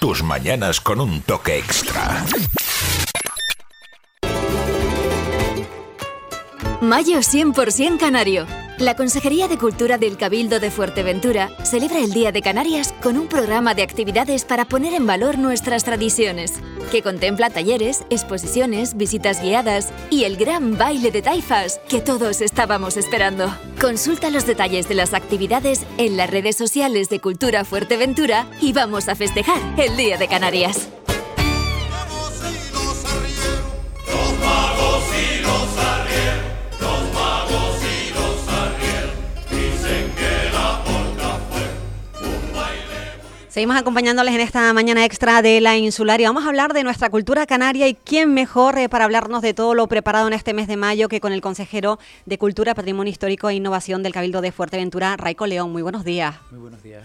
Tus mañanas con un toque extra. Mayo 100% Canario. La Consejería de Cultura del Cabildo de Fuerteventura celebra el Día de Canarias con un programa de actividades para poner en valor nuestras tradiciones, que contempla talleres, exposiciones, visitas guiadas y el gran baile de taifas que todos estábamos esperando. Consulta los detalles de las actividades en las redes sociales de Cultura Fuerteventura y vamos a festejar el Día de Canarias. Seguimos acompañándoles en esta mañana extra de la insular y vamos a hablar de nuestra cultura canaria y quién mejor eh, para hablarnos de todo lo preparado en este mes de mayo que con el consejero de Cultura, Patrimonio Histórico e Innovación del Cabildo de Fuerteventura, Raico León. Muy buenos días. Muy buenos días.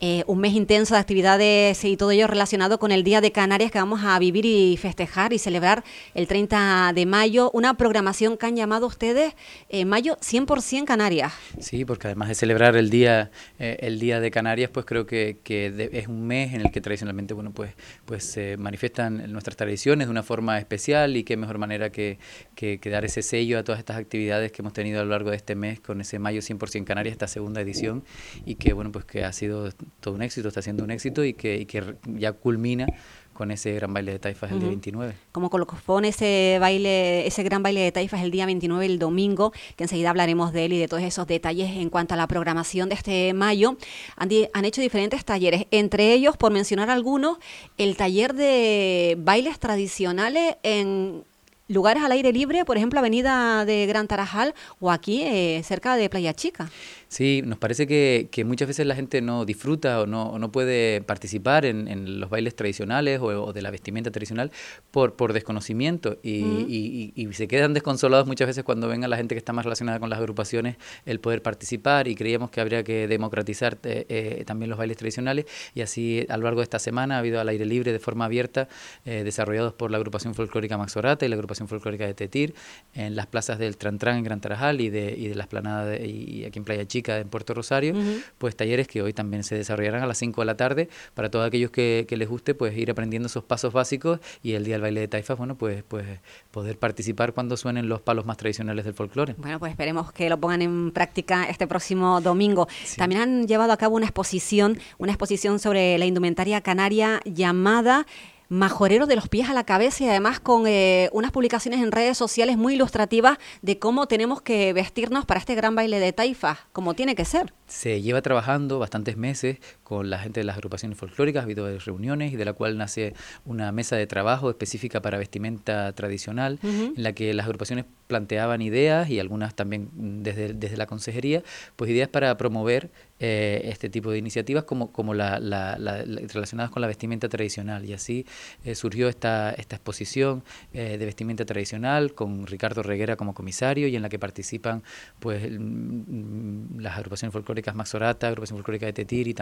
Eh, un mes intenso de actividades y todo ello relacionado con el Día de Canarias que vamos a vivir y festejar y celebrar el 30 de mayo. Una programación que han llamado ustedes eh, Mayo 100% Canarias. Sí, porque además de celebrar el Día, eh, el día de Canarias, pues creo que, es un mes en el que tradicionalmente bueno, pues, pues se manifiestan nuestras tradiciones de una forma especial y qué mejor manera que, que, dar ese sello a todas estas actividades que hemos tenido a lo largo de este mes con ese Mayo 100% Canarias, esta segunda edición y que bueno pues que ha sido todo un éxito, está siendo un éxito y que, que ya culmina con ese gran baile de taifas el día 29. Como colofón ese baile, ese gran baile de taifas el día 29, el domingo, que enseguida hablaremos de él y de todos esos detalles en cuanto a la programación de este mayo. Han, han hecho diferentes talleres, entre ellos, por mencionar algunos, el taller de bailes tradicionales en lugares al aire libre, por ejemplo, Avenida de Gran Tarajal o aquí eh, cerca de Playa Chica. Sí, nos parece que, que, muchas veces la gente no disfruta o no, no puede participar en, en, los bailes tradicionales o, de la vestimenta tradicional por, por desconocimiento y, y, y, se quedan desconsolados muchas veces cuando ven a la gente que está más relacionada con las agrupaciones el poder participar y creíamos que habría que democratizar eh, eh, también los bailes tradicionales y así a lo largo de esta semana ha habido al aire libre de forma abierta eh, desarrollados por la agrupación folclórica Maxorata y la agrupación folclórica de Tetir en las plazas del Trantrán en Gran Tarajal y de, y de la esplanada y aquí en Playa Chica en Puerto Rosario, pues talleres que hoy también se desarrollarán a las 5 de la tarde para todos aquellos que, les guste pues ir aprendiendo esos pasos básicos y el día del baile de taifas, bueno, pues, pues poder participar cuando suenen los palos más tradicionales del folclore. Bueno, pues esperemos que lo pongan en práctica este próximo domingo. También han llevado a cabo una exposición, una exposición sobre la indumentaria canaria llamada majorero de los pies a la cabeza y además con eh, unas publicaciones en redes sociales muy ilustrativas de cómo tenemos que vestirnos para este gran baile de taifa, como tiene que ser. Se lleva trabajando bastantes meses con la gente de las agrupaciones folclóricas, ha habido reuniones y de la cual nace una mesa de trabajo específica para vestimenta tradicional, en la que las agrupaciones planteaban ideas y algunas también desde, desde la consejería, pues ideas para promover eh, este tipo de iniciativas como, como la, relacionadas con la vestimenta tradicional. Y así eh, surgió esta, esta exposición eh, de vestimenta tradicional con Ricardo Reguera como comisario y en la que participan pues mm, las agrupaciones folclóricas Maxorata, agrupación folclórica de Tetir y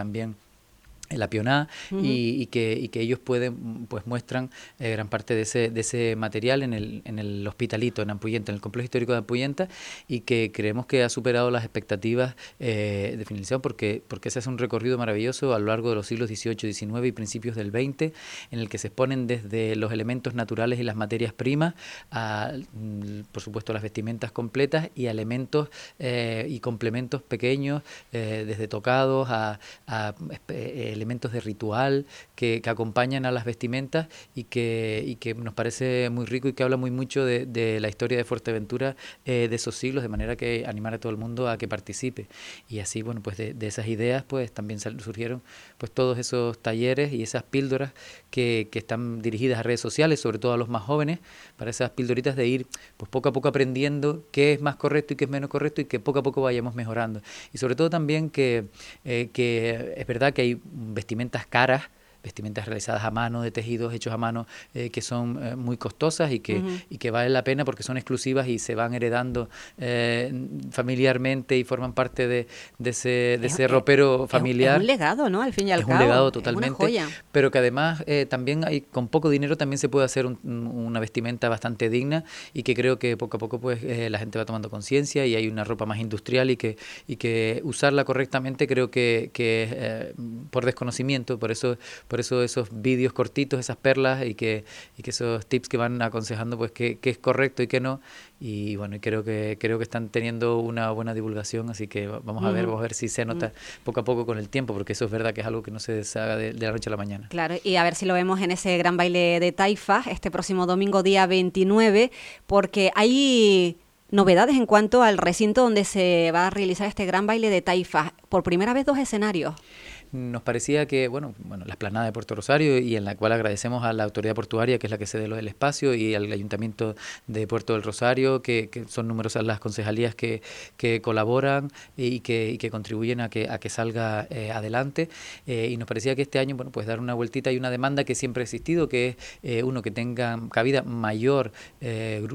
también la pioná y, que, y que ellos pueden pues muestran eh, gran parte de ese, de ese material en el, en el hospitalito en Ampuyenta, en el complejo histórico de Ampuyenta y que creemos que ha superado las expectativas eh, de finalización porque, porque se hace un recorrido maravilloso a lo largo de los siglos XVIII, XIX y principios del XX en el que se exponen desde los elementos naturales y las materias primas a mm, por supuesto las vestimentas completas y a elementos eh, y complementos pequeños desde tocados a, a elementos de ritual que, acompañan a las vestimentas y que, y que nos parece muy rico y que habla muy mucho de, la historia de Fuerteventura eh, de esos siglos, de manera que animar a todo el mundo a que participe. Y así, bueno, pues de, esas ideas pues también surgieron pues todos esos talleres y esas píldoras que, están dirigidas a redes sociales, sobre todo a los más jóvenes, para esas píldoritas de ir pues poco a poco aprendiendo qué es más correcto y qué es menos correcto y que poco a poco vayamos mejorando. Y sobre todo también que, eh, que es verdad que hay vestimentas caras vestimentas realizadas a mano, de tejidos hechos a mano, eh, que son eh, muy costosas y que, y que valen la pena porque son exclusivas y se van heredando eh, familiarmente y forman parte de, de ese, de ese ropero familiar. Es un legado, ¿no? Al fin y al es cabo. un legado totalmente. Pero que además también hay, con poco dinero también se puede hacer una vestimenta bastante digna y que creo que poco a poco pues la gente va tomando conciencia y hay una ropa más industrial y que, y que usarla correctamente creo que, que por desconocimiento, por eso por eso esos vídeos cortitos, esas perlas y que, y que esos tips que van aconsejando pues qué, es correcto y qué no. Y bueno, creo que creo que están teniendo una buena divulgación, así que vamos a ver, vamos a ver si se nota poco a poco con el tiempo, porque eso es verdad que es algo que no se deshaga de, de la noche a la mañana. Claro, y a ver si lo vemos en ese gran baile de Taifa este próximo domingo día 29, porque hay novedades en cuanto al recinto donde se va a realizar este gran baile de Taifa. Por primera vez dos escenarios nos parecía que, bueno, bueno, la esplanada de Puerto Rosario y en la cual agradecemos a la autoridad portuaria, que es la que cede del espacio, y al Ayuntamiento de Puerto del Rosario, que, son numerosas las concejalías que, que colaboran y que, y que contribuyen a que, a que salga eh, adelante. Eh, y nos parecía que este año, bueno, pues dar una vueltita y una demanda que siempre ha existido, que es eh, uno que tenga cabida mayor,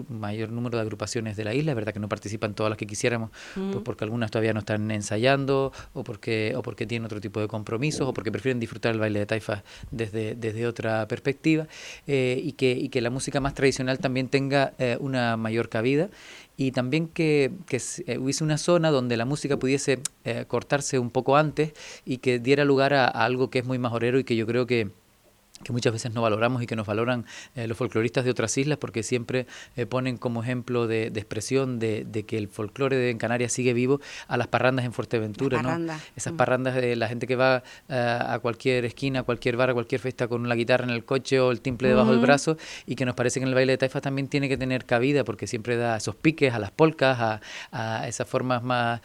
mayor número de agrupaciones de la isla. Es verdad que no participan todas las que quisiéramos, pues mm. porque algunas todavía no están ensayando o porque, o porque tienen otro tipo de compromiso compromisos o porque prefieren disfrutar el baile de taifa desde, desde otra perspectiva eh, y, que, y que la música más tradicional también tenga eh, una mayor cabida. Y también que, que eh, hubiese una zona donde la música pudiese cortarse un poco antes y que diera lugar a, a algo que es muy majorero y que yo creo que que muchas veces no valoramos y que nos valoran eh, los folcloristas de otras islas porque siempre eh, ponen como ejemplo de, expresión de, que el folclore de en Canarias sigue vivo a las parrandas en Fuerteventura, ¿no? Esas mm. parrandas de la gente que va eh, a cualquier esquina, a cualquier bar, a cualquier fiesta con la guitarra en el coche o el timple debajo del brazo y que nos parece que en el baile de taifa también tiene que tener cabida porque siempre da esos piques a las polcas, a, a esas formas más,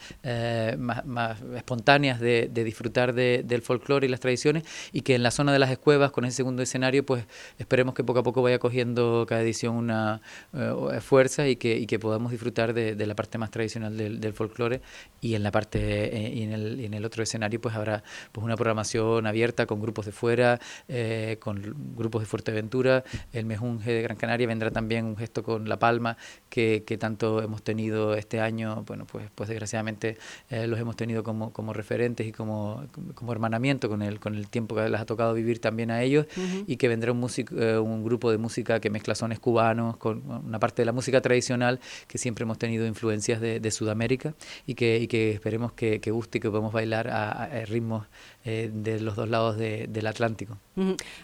más, espontáneas de, disfrutar del folclore y las tradiciones y que en la zona de las escuevas con ese segundo escenario, pues esperemos que poco a poco vaya cogiendo cada edición una eh, fuerza y que, podamos disfrutar de, la parte más tradicional del, folclore y en la parte eh, y, en el, otro escenario pues habrá pues una programación abierta con grupos de fuera, eh, con grupos de Fuerteventura, el Mejunje de Gran Canaria vendrá también un gesto con La Palma que, que tanto hemos tenido este año, bueno pues pues desgraciadamente los hemos tenido como, como referentes y como, como hermanamiento con el, con el tiempo que les ha tocado vivir también a ellos y que vendrá un, músico, eh, un grupo de música que mezcla sones cubanos con una parte de la música tradicional que siempre hemos tenido influencias de, de Sudamérica y que, y que esperemos que, que, guste y que podamos bailar a, a ritmos eh, de los dos lados del Atlántico.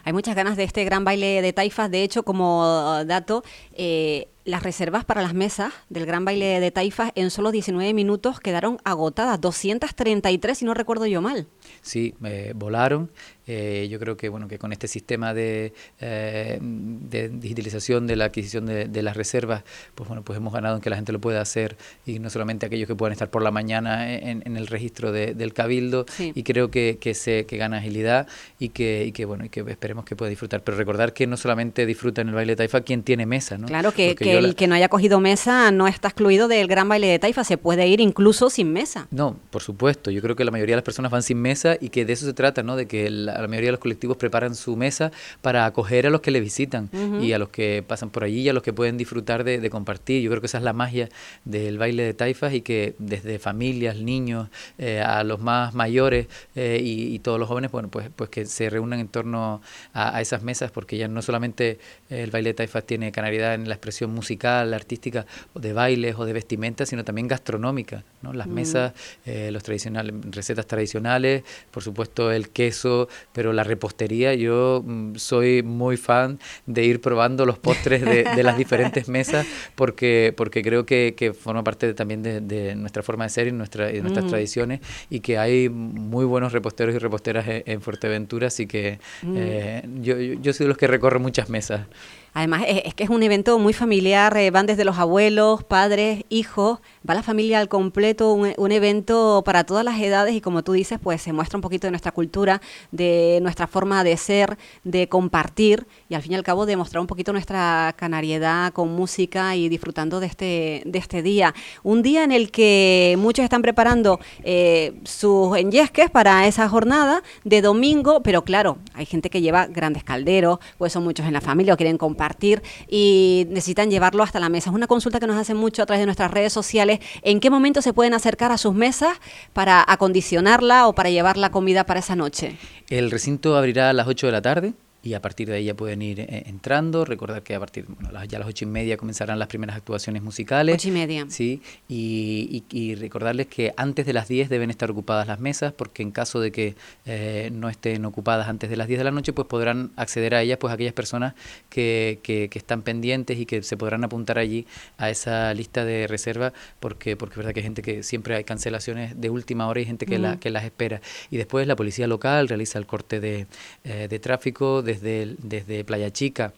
Hay muchas ganas de este gran baile de taifas. De hecho, como dato, eh, las reservas para las mesas del gran baile de taifas en solo 19 minutos quedaron agotadas, 233 si no recuerdo yo mal. Sí, eh, volaron. Yo creo que bueno que con este sistema de, de digitalización de la adquisición de, las reservas, pues bueno, pues hemos ganado en que la gente lo pueda hacer y no solamente aquellos que puedan estar por la mañana en, el registro del cabildo. Y creo que que se que gana agilidad y que, y que bueno y que esperemos que pueda disfrutar pero recordar que no solamente disfruta en el baile de taifa quien tiene mesa ¿no? claro que, que el que no haya cogido mesa no está excluido del gran baile de taifa se puede ir incluso sin mesa no por supuesto yo creo que la mayoría de las personas van sin mesa y que de eso se trata no de que la, mayoría de los colectivos preparan su mesa para acoger a los que le visitan y a los que pasan por allí y a los que pueden disfrutar de, compartir yo creo que esa es la magia del baile de taifas y que desde familias niños eh, a los más mayores eh, y y, todos los jóvenes, bueno, pues, pues que se reúnan en torno a, esas mesas, porque ya no solamente el baile de taifas tiene canariedad en la expresión musical, artística, de bailes o de vestimenta, sino también gastronómica, ¿no? Las mm. mesas, eh, los tradicionales, recetas tradicionales, por supuesto el queso, pero la repostería, yo mm, soy muy fan de ir probando los postres de, las diferentes mesas, porque, porque creo que, que forma parte también de, nuestra forma de ser y, nuestra, y nuestras mm. tradiciones, y que hay muy buenos reposteros y reposteras en, Fuerteventura, así que mm. eh, yo, yo soy de los que recorro muchas mesas. Además, es, que es un evento muy familiar, eh, van desde los abuelos, padres, hijos, va la familia al completo, un, evento para todas las edades y como tú dices, pues se muestra un poquito de nuestra cultura, de nuestra forma de ser, de compartir y al fin y al cabo de mostrar un poquito nuestra canariedad con música y disfrutando de este, de este día. Un día en el que muchos están preparando eh, sus enyesques para esa jornada de domingo, pero claro, hay gente que lleva grandes calderos, pues son muchos en la familia o quieren compartir compartir y necesitan llevarlo hasta la mesa. Es una consulta que nos hacen mucho a través de nuestras redes sociales. ¿En qué momento se pueden acercar a sus mesas para acondicionarla o para llevar la comida para esa noche? El recinto abrirá a las 8 de la tarde y a partir de ahí ya pueden ir eh, entrando. Recordar que a partir, bueno, ya a las ocho y media comenzarán las primeras actuaciones musicales. Ocho y media. Sí, y, y, recordarles que antes de las 10 deben estar ocupadas las mesas, porque en caso de que eh, no estén ocupadas antes de las 10 de la noche, pues podrán acceder a ellas pues aquellas personas que, que, que están pendientes y que se podrán apuntar allí a esa lista de reserva, porque, porque es verdad que hay gente que siempre hay cancelaciones de última hora y gente que, la, que las espera. Y después la policía local realiza el corte de, eh, de tráfico desde, desde Playa Chica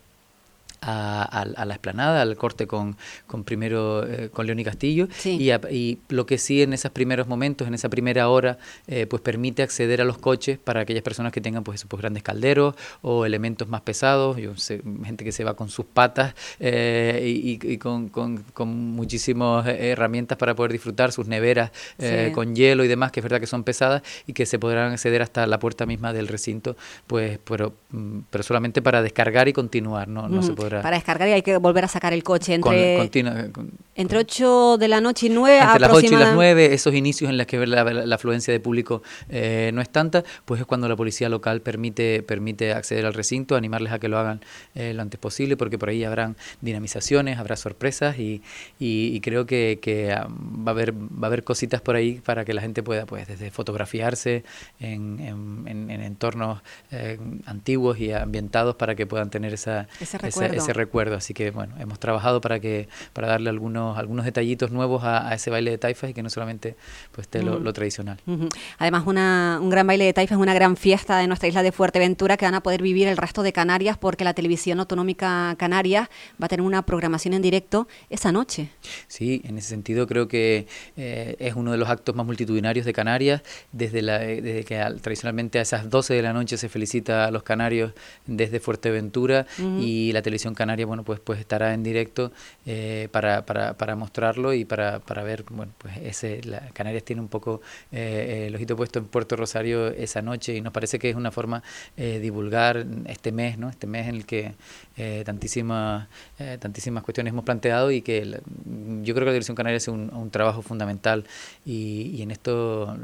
a, la esplanada, al corte con, con primero eh, con León y Castillo y, y, lo que sí en esos primeros momentos, en esa primera hora, eh, pues permite acceder a los coches para aquellas personas que tengan pues, esos, pues grandes calderos o elementos más pesados, yo sé, gente que se va con sus patas eh, y, con, con, con muchísimas herramientas para poder disfrutar, sus neveras con hielo y demás, que es verdad que son pesadas y que se podrán acceder hasta la puerta misma del recinto, pues pero, mm, pero solamente para descargar y continuar, no, no se podrá para descargar y hay que volver a sacar el coche entre, entre 8 de la noche y 9 Entre las 8 y las 9, esos inicios en los que la, la, afluencia de público eh, no es tanta, pues es cuando la policía local permite, permite acceder al recinto, animarles a que lo hagan eh, lo antes posible, porque por ahí habrán dinamizaciones, habrá sorpresas y, y, creo que, que ah, va, a haber, va a haber cositas por ahí para que la gente pueda, pues, desde fotografiarse en, en, en, entornos eh, antiguos y ambientados para que puedan tener esa, ese ese recuerdo. Así que bueno, hemos trabajado para que para darle algunos algunos detallitos nuevos a, ese baile de taifas y que no solamente pues esté lo, tradicional. Además, una, un gran baile de taifas es una gran fiesta de nuestra isla de Fuerteventura que van a poder vivir el resto de Canarias porque la televisión autonómica canaria va a tener una programación en directo esa noche. Sí, en ese sentido creo que eh, es uno de los actos más multitudinarios de Canarias, desde, la, desde que tradicionalmente a esas 12 de la noche se felicita a los canarios desde Fuerteventura y la televisión Canaria, bueno, pues, pues estará en directo eh, para, para, para, mostrarlo y para, para ver, bueno, pues ese, la, Canarias tiene un poco eh, el ojito puesto en Puerto Rosario esa noche y nos parece que es una forma eh, divulgar este mes, ¿no? Este mes en el que tantísimas, tantísimas cuestiones hemos planteado y que yo creo que la Dirección Canaria hace un, un trabajo fundamental y, y en esto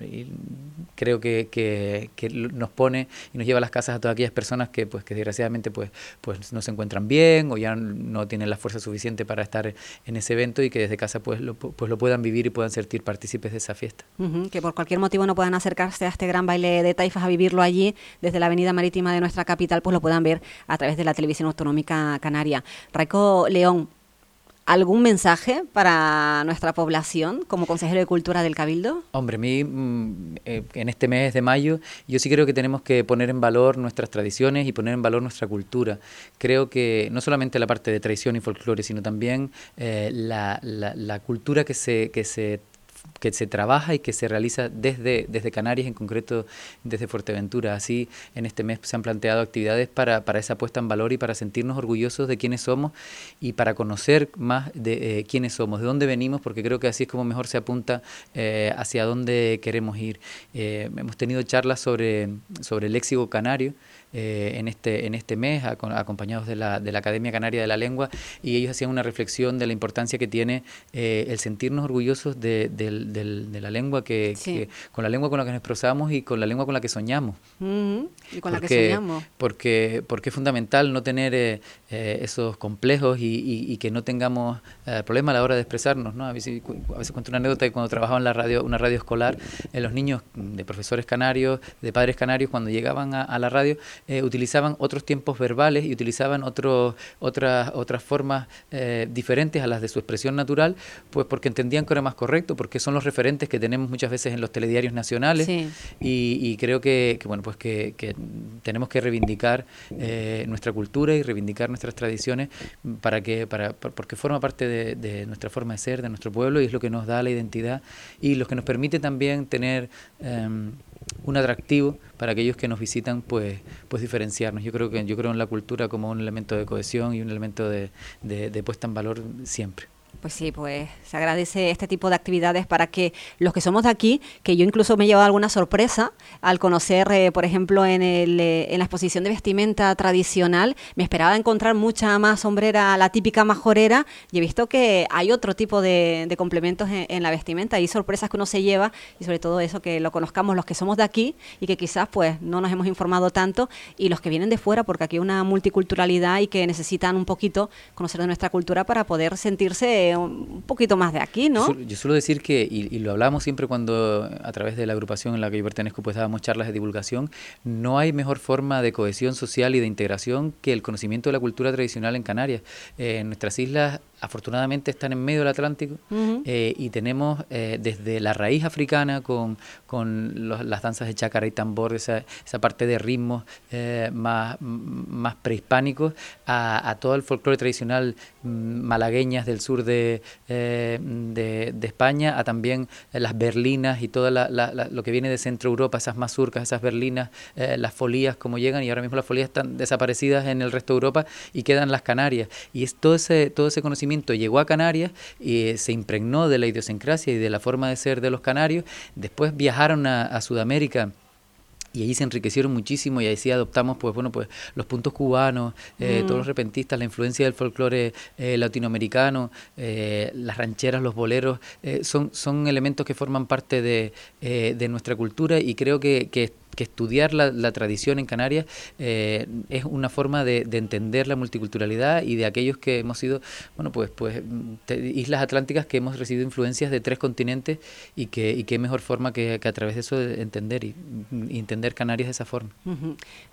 creo que, que, que, nos pone y nos lleva a las casas a todas aquellas personas que, pues, que desgraciadamente pues, pues no se encuentran bien o ya no tienen la fuerza suficiente para estar en ese evento y que desde casa pues lo, pues lo puedan vivir y puedan sentir partícipes de esa fiesta. que por cualquier motivo no puedan acercarse a este gran baile de taifas a vivirlo allí desde la avenida marítima de nuestra capital, pues lo puedan ver a través de la televisión autonómica canaria. Raico León, ¿Algún mensaje para nuestra población como consejero de Cultura del Cabildo? Hombre, a mí mm, eh, en este mes de mayo yo sí creo que tenemos que poner en valor nuestras tradiciones y poner en valor nuestra cultura. Creo que no solamente la parte de tradición y folclore, sino también eh, la, la, la, cultura que se, que se que se trabaja y que se realiza desde, desde Canarias, en concreto desde Fuerteventura. Así, en este mes se han planteado actividades para, para esa puesta en valor y para sentirnos orgullosos de quiénes somos y para conocer más de eh, quiénes somos, de dónde venimos, porque creo que así es como mejor se apunta eh, hacia dónde queremos ir. Eh, hemos tenido charlas sobre, sobre el léxico canario, eh, en, este, en este mes, acompañados de la, de la Academia Canaria de la Lengua, y ellos hacían una reflexión de la importancia que tiene eh, el sentirnos orgullosos de, de, la lengua, que, con la lengua con la que nos expresamos y con la lengua con la que soñamos. Y con la que soñamos. Porque, porque es fundamental no tener eh, esos complejos y, y, que no tengamos problemas a la hora de expresarnos. ¿no? A, veces, a veces cuento una anécdota que cuando trabajaba en la radio, una radio escolar, los niños de profesores canarios, de padres canarios, cuando llegaban a la radio, eh, utilizaban otros tiempos verbales y utilizaban otros otras, otras formas eh, diferentes a las de su expresión natural, pues porque entendían que era más correcto, porque son los referentes que tenemos muchas veces en los telediarios nacionales y, creo que, bueno, pues que, tenemos que reivindicar eh, nuestra cultura y reivindicar nuestras tradiciones para que, para, porque forma parte de, de, nuestra forma de ser, de nuestro pueblo y es lo que nos da la identidad y lo que nos permite también tener em, un atractivo para aquellos que nos visitan, pues, pues diferenciarnos. Yo creo que yo creo en la cultura como un elemento de cohesión y un elemento de, de, puesta en valor siempre. Pues sí, pues se agradece este tipo de actividades para que los que somos de aquí, que yo incluso me he llevado alguna sorpresa al conocer, eh, por ejemplo, en, el, eh, en la exposición de vestimenta tradicional, me esperaba encontrar mucha más sombrera, la típica majorera, y he visto que hay otro tipo de, complementos en, la vestimenta, hay sorpresas que uno se lleva y sobre todo eso, que lo conozcamos los que somos de aquí y que quizás pues no nos hemos informado tanto y los que vienen de fuera, porque aquí hay una multiculturalidad y que necesitan un poquito conocer de nuestra cultura para poder sentirse un poquito más de aquí, ¿no? Yo, suelo decir que, y, lo hablamos siempre cuando a través de la agrupación en la que yo pertenezco, pues dábamos charlas de divulgación, no hay mejor forma de cohesión social y de integración que el conocimiento de la cultura tradicional en Canarias. Eh, nuestras islas afortunadamente están en medio del Atlántico eh, y tenemos eh, desde la raíz africana con, con las danzas de chácara y tambor, esa, esa parte de ritmos eh, más, más prehispánicos, a, todo el folclore tradicional mm, malagueñas del sur de, de, España, a también las berlinas y todo lo que viene de Centro Europa, esas mazurcas, esas berlinas, las folías como llegan y ahora mismo las folías están desaparecidas en el resto de Europa y quedan las Canarias. Y es todo ese, todo ese conocimiento llegó a Canarias y se impregnó de la idiosincrasia y de la forma de ser de los canarios. Después viajaron a, Sudamérica y ahí se enriquecieron muchísimo y ahí sí adoptamos pues bueno pues los puntos cubanos eh, todos los repentistas la influencia del folclore eh, latinoamericano eh, las rancheras los boleros son son elementos que forman parte de, de nuestra cultura y creo que, que que estudiar la, tradición en Canarias eh, es una forma de, entender la multiculturalidad y de aquellos que hemos sido, bueno, pues, pues islas atlánticas que hemos recibido influencias de tres continentes y que qué mejor forma que, a través de eso de entender y, entender Canarias de esa forma.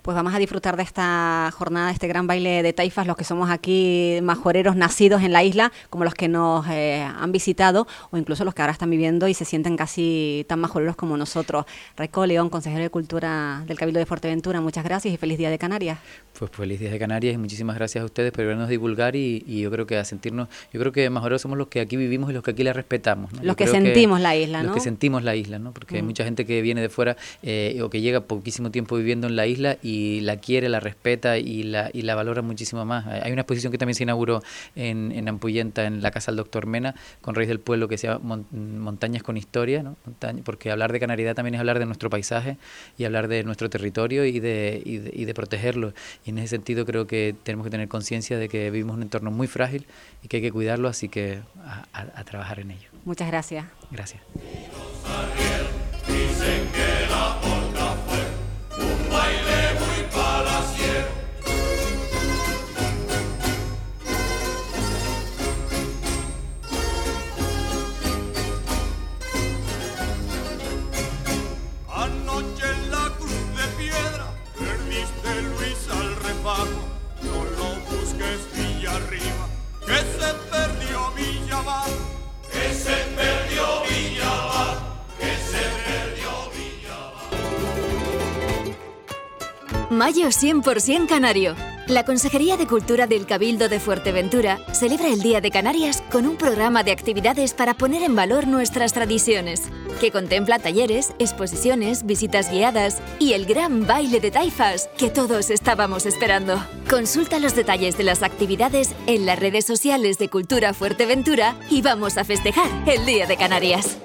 Pues vamos a disfrutar de esta jornada, este gran baile de taifas, los que somos aquí majoreros nacidos en la isla, como los que nos eh, han visitado o incluso los que ahora están viviendo y se sienten casi tan majoreros como nosotros. Reco León, consejero de Cultura del Cabildo de Fuerteventura. Muchas gracias y feliz Día de Canarias. Pues feliz Día de Canarias y muchísimas gracias a ustedes por vernos divulgar y, yo creo que a sentirnos, yo creo que más somos los que aquí vivimos y los que aquí la respetamos. Los que sentimos la isla, ¿no? Los que sentimos la isla, ¿no? Porque hay mm. mucha gente que viene de fuera eh, o que llega poquísimo tiempo viviendo en la isla y la quiere, la respeta y la, y la valora muchísimo más. Hay una exposición que también se inauguró en, en Ampuyenta, en la Casa del Doctor Mena, con Reyes del Pueblo, que se llama Montañas con Historia, ¿no? porque hablar de Canariedad también es hablar de nuestro paisaje y hablar de nuestro territorio y de, y de, protegerlo. Y en ese sentido creo que tenemos que tener conciencia de que vivimos en un entorno muy frágil y que hay que cuidarlo, así que a, trabajar en ello. Muchas gracias. Gracias. Mayo 100% Canario. La Consejería de Cultura del Cabildo de Fuerteventura celebra el Día de Canarias con un programa de actividades para poner en valor nuestras tradiciones, que contempla talleres, exposiciones, visitas guiadas y el gran baile de taifas que todos estábamos esperando. Consulta los detalles de las actividades en las redes sociales de Cultura Fuerteventura y vamos a festejar el Día de Canarias.